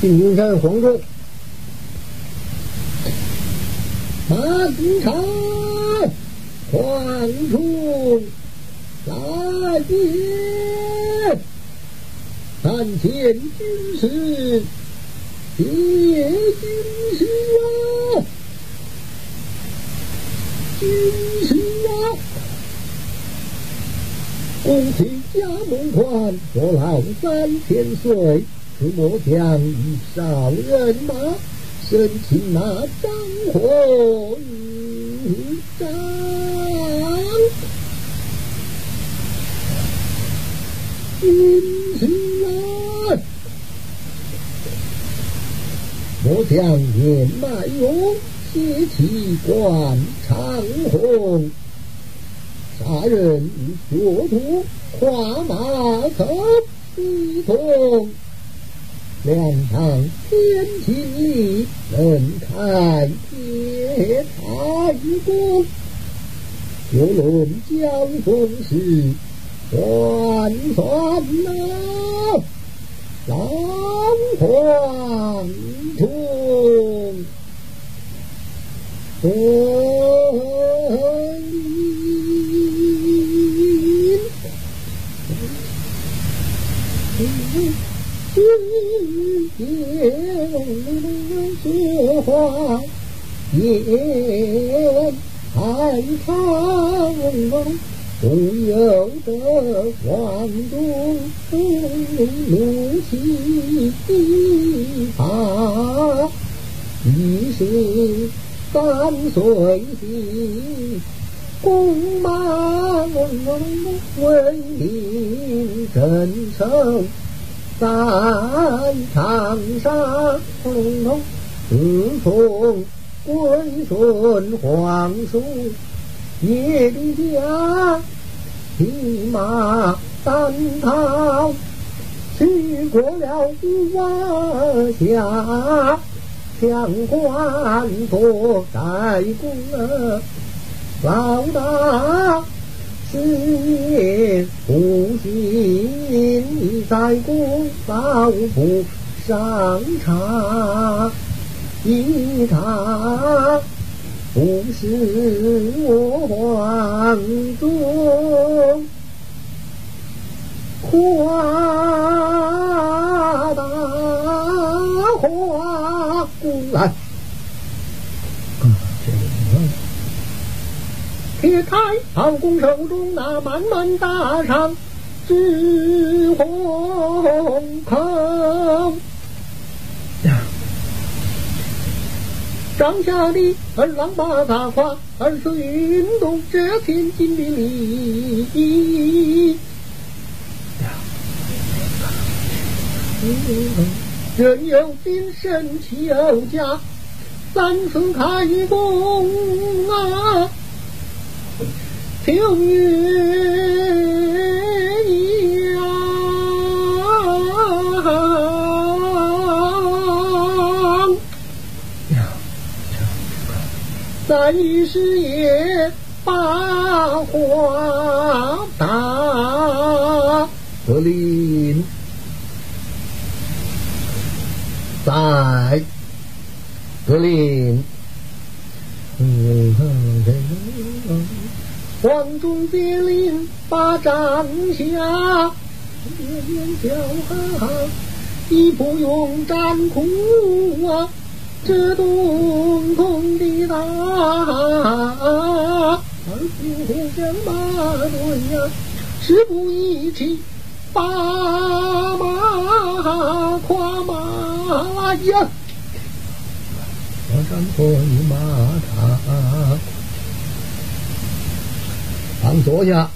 定军山黄忠，马金长，黄忠来见，参见军师，谢军师啊，军师啊，恭喜家门宽，我老三千岁。是末将一少人马，身擒那张火张。军师啊，末将年迈勇，血气贯长虹，杀人学徒，跨马走西东。两场天秦里，能看铁太公。就论江风时，算算那狼皇中。雪花烟海棠，不由得望中怒气发。一是三岁时，弓马为民镇守。在长沙，自从归顺皇叔，叶的家骑马单逃，去过了五华夏，将官夺在宫啊，老大。思念父亲在宫保不上茶，一他不是我皇中夸大花宫来。开曹公手中那满满大长紫红口，张下的二郎把大夸，二是运动这千斤的力。人有精，神有家，三次开弓啊！秋月呀，在时也把花打格林，在格林。黄忠接令把帐下，年年叫哈，一不用战苦啊，这东宫的大，二平互相马队呀，事不宜迟，把马跨马呀，上回马场。当坐下，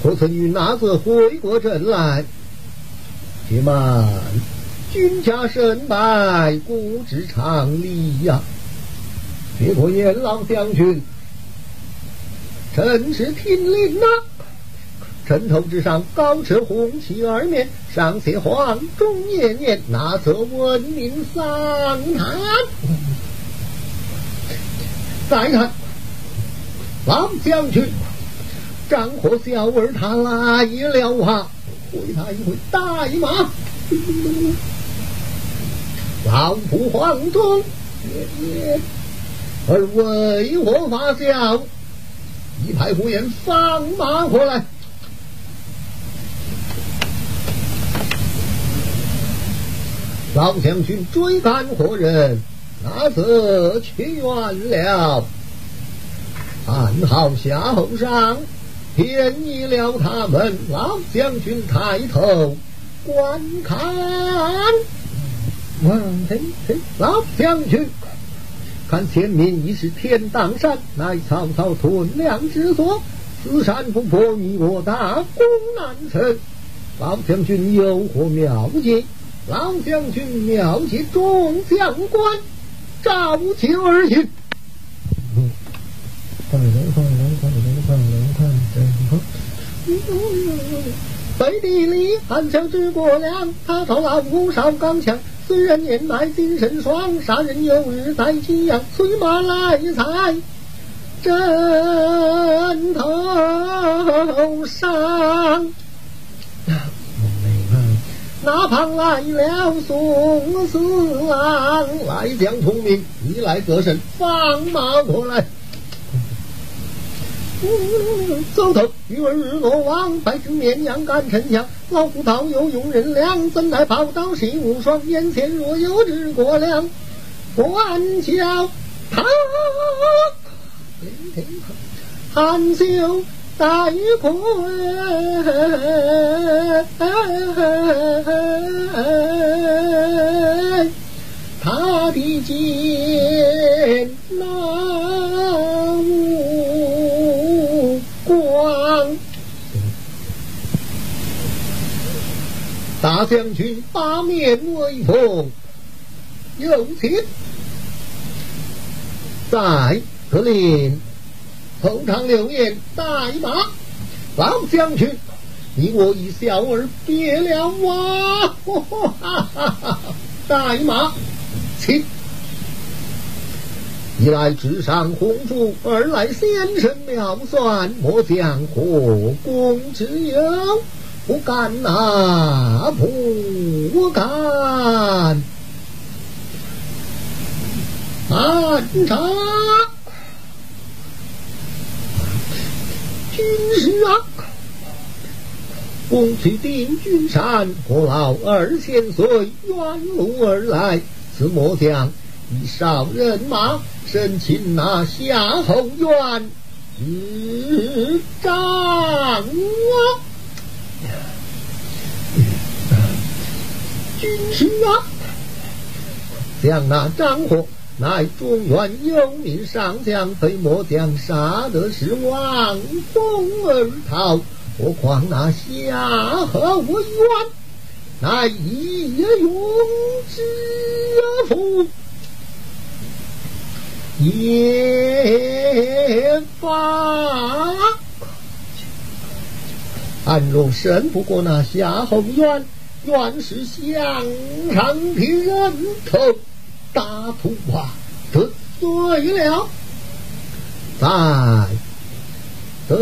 我曾与哪子回过阵来？且慢，君家胜败，古之常理呀。别过阎老将军，臣是听令呐。城头之上高设红旗二面，上写“黄忠念念”，那则闻名丧谈。再看。王将军，张火小儿他来了啊！回他一回大马。老夫黄忠，而为何发笑？一派胡言，放马过来！老将军追赶何人？那则去远了。暗号夏后上，便宜了他们。老将军抬头观看，哇嘿嘿，老将军。看前面已是天荡山，乃曹操屯粮之所。此山不破，你我大功难成。老将军有何妙计？老将军妙计，众将官召集而行。快点快点快点快点快点！背地里暗枪指过梁，他朝老夫少刚强。虽然年迈精神爽，杀人有日在夕阳。催马来在枕头上。那旁来了宋四郎，来将聪明，你来得胜，放马过来。走头，鱼儿日落望，白日绵羊赶城墙。老夫道有用人良，怎奈宝刀心无双。眼前若有日过亮，关桥他含羞待归。他的剑大将军八面威风，有请。在格令后场留言带马。老将军，你我一笑而别了哇！哈哈哈哈！带马，请。一来智商鸿福，二来先生妙算，莫将火攻之忧。不敢呐，不敢！暗查军师啊，公取定军山，我老二千岁远路而来？此末将以少人马，申请那夏侯渊之战。军是啊，将那张火乃中原有名上将，被末将杀得是望风而逃。何况那夏侯渊，乃一勇之夫，也发。俺若胜不过那夏侯渊。原是相上的人头大土啊，得罪了，在得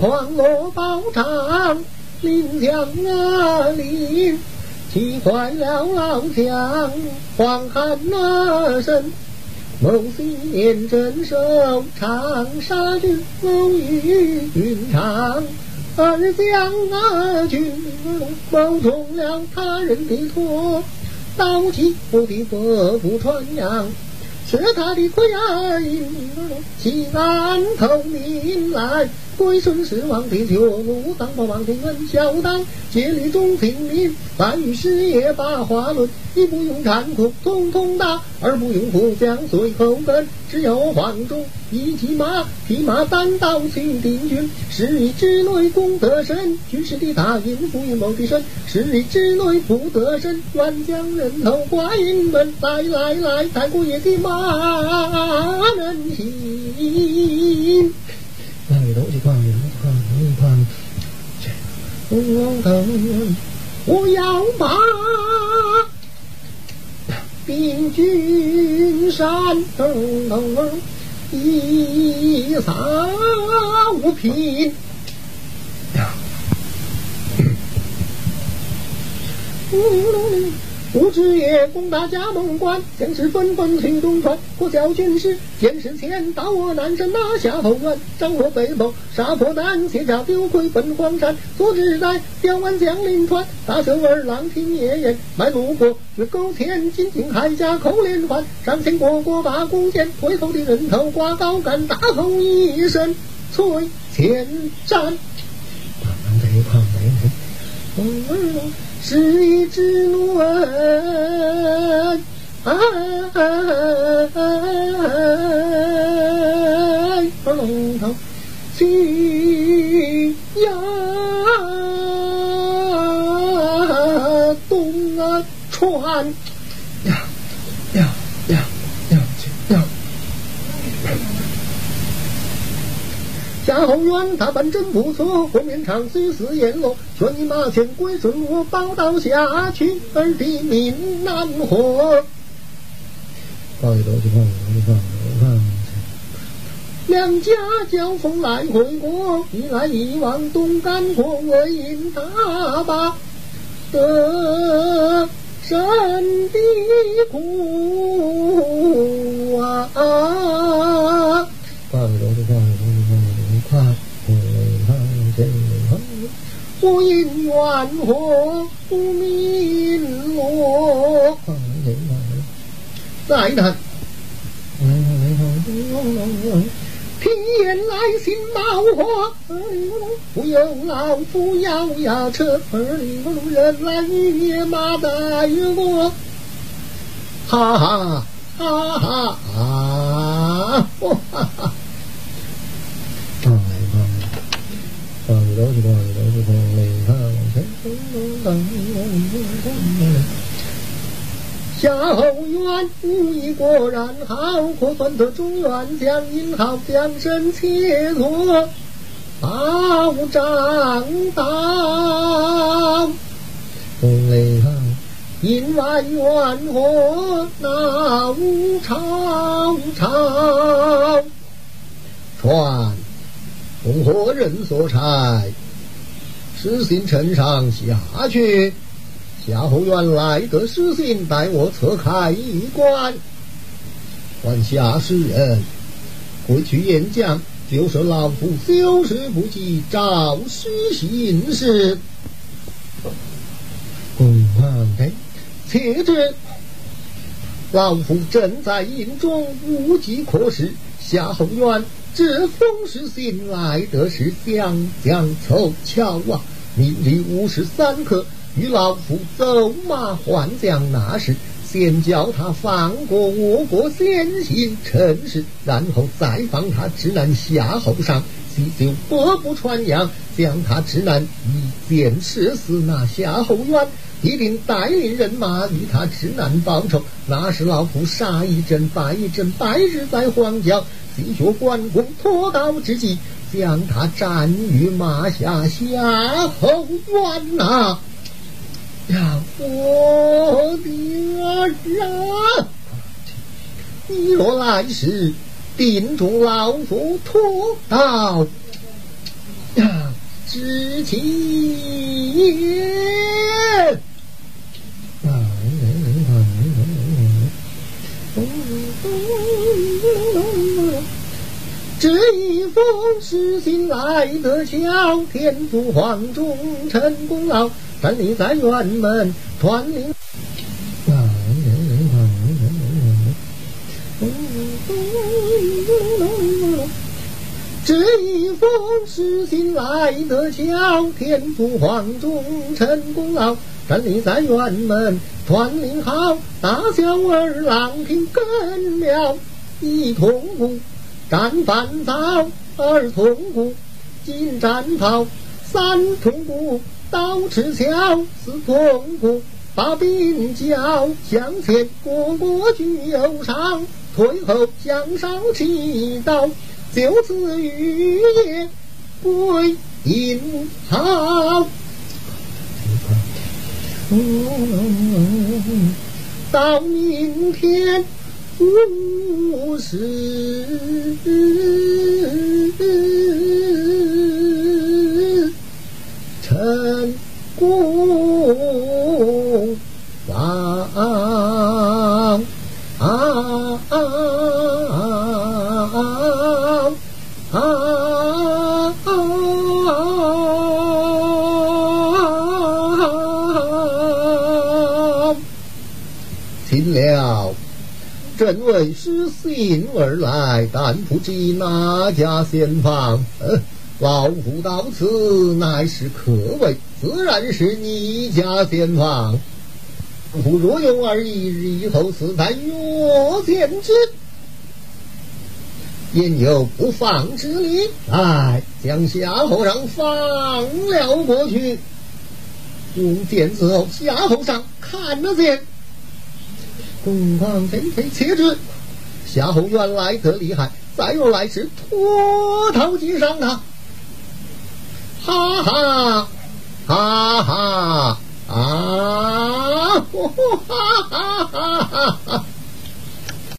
在黄罗宝帐，临江啊临，气坏了老将黄汉那身。某昔年镇守长沙军，偶遇云长二将啊军，谋中了他人的托，刀起我的伯父传扬。是他的奎儿引西安投名来，归顺是王的绝路，当报王庭恩孝当，竭力中平民，万于师爷把话论，一不用残酷，统统打，二不用互相随后跟，只有黄忠一骑马，匹马单刀去定军，十里之内攻得胜，军师的大印复于某的身，十里之内不得胜，愿将人头挂营门，来来来，太过爷的马。马能行，快东西快，快快快！这红头我要把兵军山一扫无凭。不知夜攻打葭梦关，将士纷纷催东川。国教军师见势前到我南山拿下后院，张罗北谋杀破胆，卸甲丢盔奔黄山。所知在刁蛮将领川，大手儿郎听夜言，迈路过却勾前，金睛铠甲扣连环。上前过过把弓箭，回头的人头挂高杆，大吼一声催前战。是一只鸾，龙头去呀东啊川呀呀呀呀呀！夏侯渊打扮真不错，红面唱虽似阎罗，劝你马前归顺我，报道下去而地命难活。两家交锋来回过，一来一往东干过，为因大把得胜的苦啊！我因缘何不明落？再谈。天来信冒火，不由老夫摇摇车。人来野马带我，哈哈哈哈哈！哈哈。夏侯渊武艺果然好，可算得中原将英豪，将身切磋好仗道。因外怨何闹吵吵？传奉何人所差？使信呈上下去。夏侯渊来得使信，待我侧开一关。还下使人回去演讲，就说老夫修事不及，招失信使。公皇帝，且知老夫正在营中，无计可施。夏侯渊这封使信来得是将将凑巧啊！命令五十三刻。与老夫走马换将那时，先叫他放过我国先行城市，然后再放他直南夏侯尚，细就百步穿杨，将他直南一箭射死。那夏侯渊一定带领人马与他直南报仇。那时老夫杀一阵败一阵，白日在荒郊，细学关公脱刀之计，将他斩于马下。夏侯渊呐！呀，我的儿啊！你若来时，定中老夫脱刀呀，之前。这一封书信来得巧，天助黄忠臣功劳。站立在辕门，传令。这一封书信来得巧，天助黄忠臣功劳。站立在辕门，传令好，大小儿郎听更了。一通鼓，战饭早；二通鼓，金战袍；三通鼓。刀持鞘，似痛苦，把兵交向前，过过去右上，退后向上起刀，就此玉叶归隐好。到明天不是陈公完。而来，但不知哪家先房。老夫到此乃是客位，自然是你家先放。夫若有二一日以后，死在若见之，言有不放之理。来，将夏侯尚放了过去。用剑子后，夏侯尚看了剑。公王飞飞且之，夏侯渊来得厉害，咱又来时脱头击杀他！哈哈，哈哈，啊！哈哈哈哈哈哈！